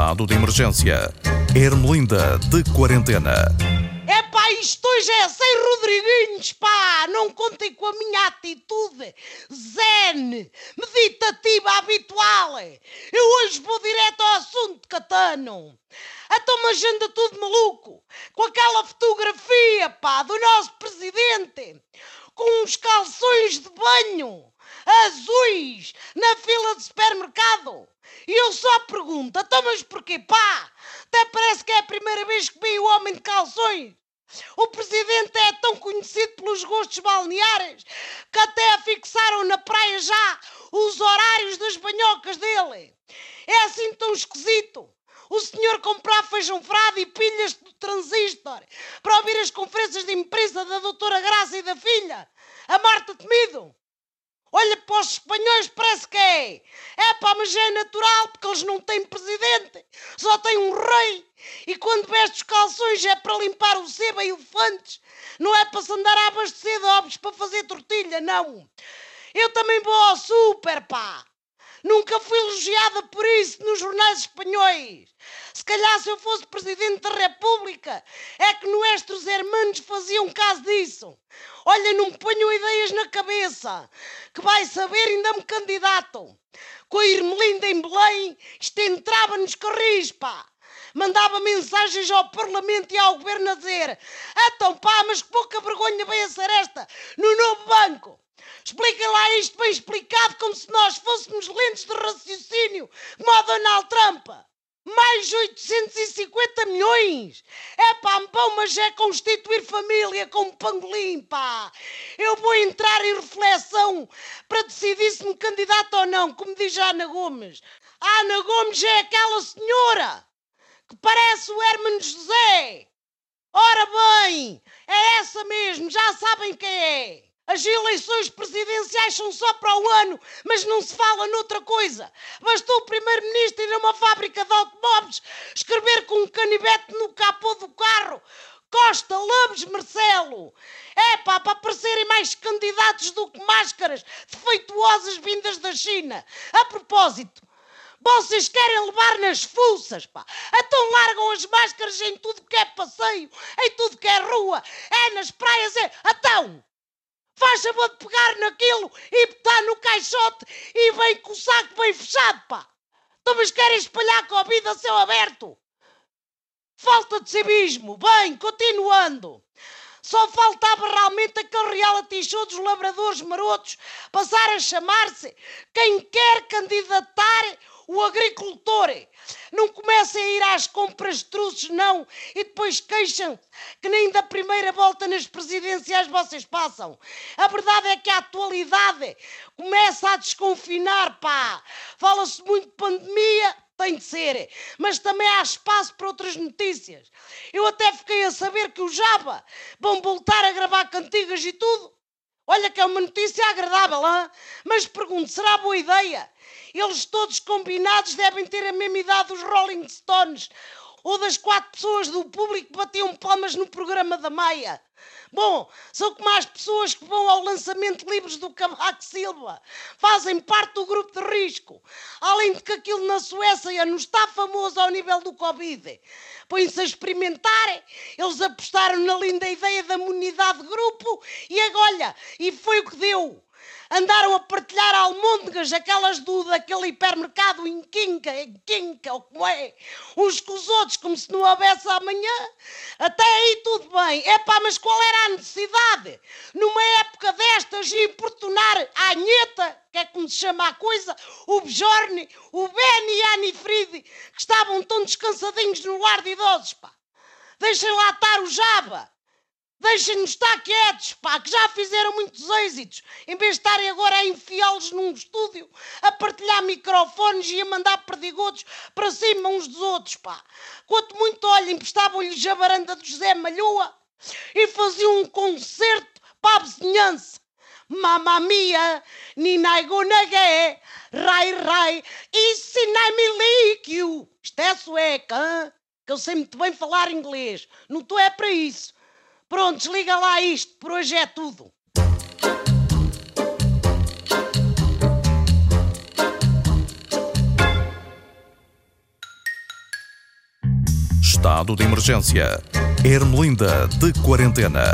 estado de emergência. Ermelinda de quarentena. É pá, isto hoje é sem Rodriguinhos, pá! Não contem com a minha atitude zen, meditativa habitual. Eu hoje vou direto ao assunto, Catano. Então, mas anda tudo maluco com aquela fotografia, pá, do nosso presidente com uns calções de banho azuis na fila de supermercado. E eu só pergunto, mas porquê? Pá, até parece que é a primeira vez que vi o homem de calções. O presidente é tão conhecido pelos gostos balneares que até fixaram na praia já os horários das banhocas dele. É assim tão esquisito. O senhor comprar feijão frado e pilhas do transistor para ouvir as conferências de imprensa da doutora Graça e da filha, a Marta Temido. Olha para os espanhóis, parece que é. É pá, mas é natural, porque eles não têm presidente, só têm um rei. E quando veste os calções é para limpar o sebo e elefantes, não é para se andar a abastecer de ovos para fazer tortilha, não. Eu também vou ao super, pá. Nunca fui elogiada por isso nos jornais espanhóis. Se calhar se eu fosse Presidente da República, é que nuestros hermanos faziam caso disso. Olha, não me ponham ideias na cabeça, que vai saber ainda me candidato. Com a Irmelinda em Belém, isto entrava nos carris, pá. Mandava mensagens ao Parlamento e ao Governo a dizer Então pá, mas que pouca vergonha a ser esta no novo banco. Expliquem lá isto bem explicado, como se nós fôssemos lentes de raciocínio, como a Donald Trump. Mais 850 milhões! É pá, pão, mas é constituir família com pangolim, pá! Eu vou entrar em reflexão para decidir se me candidato ou não, como diz a Ana Gomes. A Ana Gomes é aquela senhora que parece o Hermano José. Ora bem, é essa mesmo, já sabem quem é. As eleições presidenciais são só para o ano, mas não se fala noutra coisa. Bastou o primeiro-ministro ir a uma fábrica de automóveis, escrever com um canivete no capô do carro Costa Lobos Marcelo. É pá, para aparecerem mais candidatos do que máscaras defeituosas vindas da China. A propósito, vocês querem levar nas fuças, pá. Então largam as máscaras em tudo que é passeio, em tudo que é rua, é nas praias, é. Então, faz favor de pegar naquilo e botar no caixote e vem com o saco bem fechado, pá. Então, mas querem espalhar Covid a céu aberto? Falta de civismo. Bem, continuando. Só faltava realmente aquele reality show dos labradores marotos passar a chamar-se Quem Quer Candidatar o agricultor não começa a ir às compras de truços, não, e depois queixam que nem da primeira volta nas presidenciais vocês passam. A verdade é que a atualidade começa a desconfinar, pá. Fala-se muito de pandemia, tem de ser, mas também há espaço para outras notícias. Eu até fiquei a saber que o Java vão voltar a gravar cantigas e tudo. Olha que é uma notícia agradável, hein? mas pergunto, será boa ideia? Eles todos combinados devem ter a mesma idade dos Rolling Stones ou das quatro pessoas do público batiam palmas no programa da Maia. Bom, são como as pessoas que vão ao lançamento de livros do Cavaco Silva. Fazem parte do grupo de risco. Além de que aquilo na Suécia não está famoso ao nível do Covid. Põem-se a experimentar, eles apostaram na linda ideia da imunidade de grupo e agora, e foi o que deu andaram a partilhar almôndegas, aquelas do daquele hipermercado em Quinca, em Quinca, ou como é, uns com os outros, como se não houvesse amanhã. Até aí tudo bem. É pá, mas qual era a necessidade? Numa época destas, importunar a Anheta, que é como se chama a coisa, o Bjorn, o Ben e a Anifride, que estavam tão descansadinhos no lar de idosos, pá. Deixem lá estar o Java. Deixem-nos estar quietos, pá, que já fizeram muitos êxitos. Em vez de estarem agora a enfiá-los num estúdio, a partilhar microfones e a mandar perdigotos para cima uns dos outros, pá. Quanto muito, olhem, emprestavam-lhes a varanda do José Malhoa e faziam um concerto para a vizinhança. Mamma mia, ninai gonagué, rai rai, e sinai milíquio. Isto é sueca, hein? que eu sei muito bem falar inglês. Não estou é para isso. Pronto, desliga lá isto, por hoje é tudo. Estado de emergência. Ermelinda de quarentena.